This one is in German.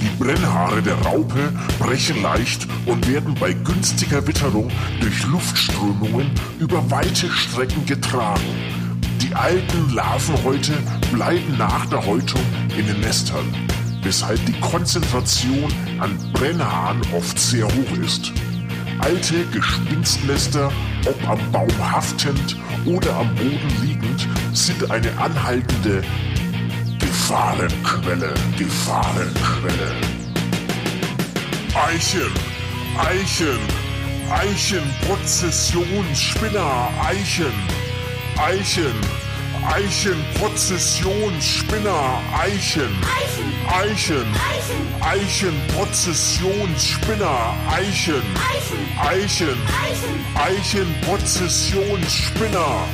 Die Brennhaare der Raupe brechen leicht und werden bei günstiger Witterung durch Luftströmungen über weite Strecken getragen. Die alten Larvenhäute bleiben nach der Häutung in den Nestern, weshalb die Konzentration an Brennhaaren oft sehr hoch ist. Alte Gespinstnester, ob am Baum haftend oder am Boden liegend, sind eine anhaltende Gefahrenquelle, Gefahrenquelle. Eichen, Eichen, Eichen, Prozessionsspinner, Eichen, Eichen, Eichen, Prozessionsspinner, Eichen, Eichen, Eichen, Prozessionsspinner, Eichen, Eichen, Eichen, Prozessionsspinner.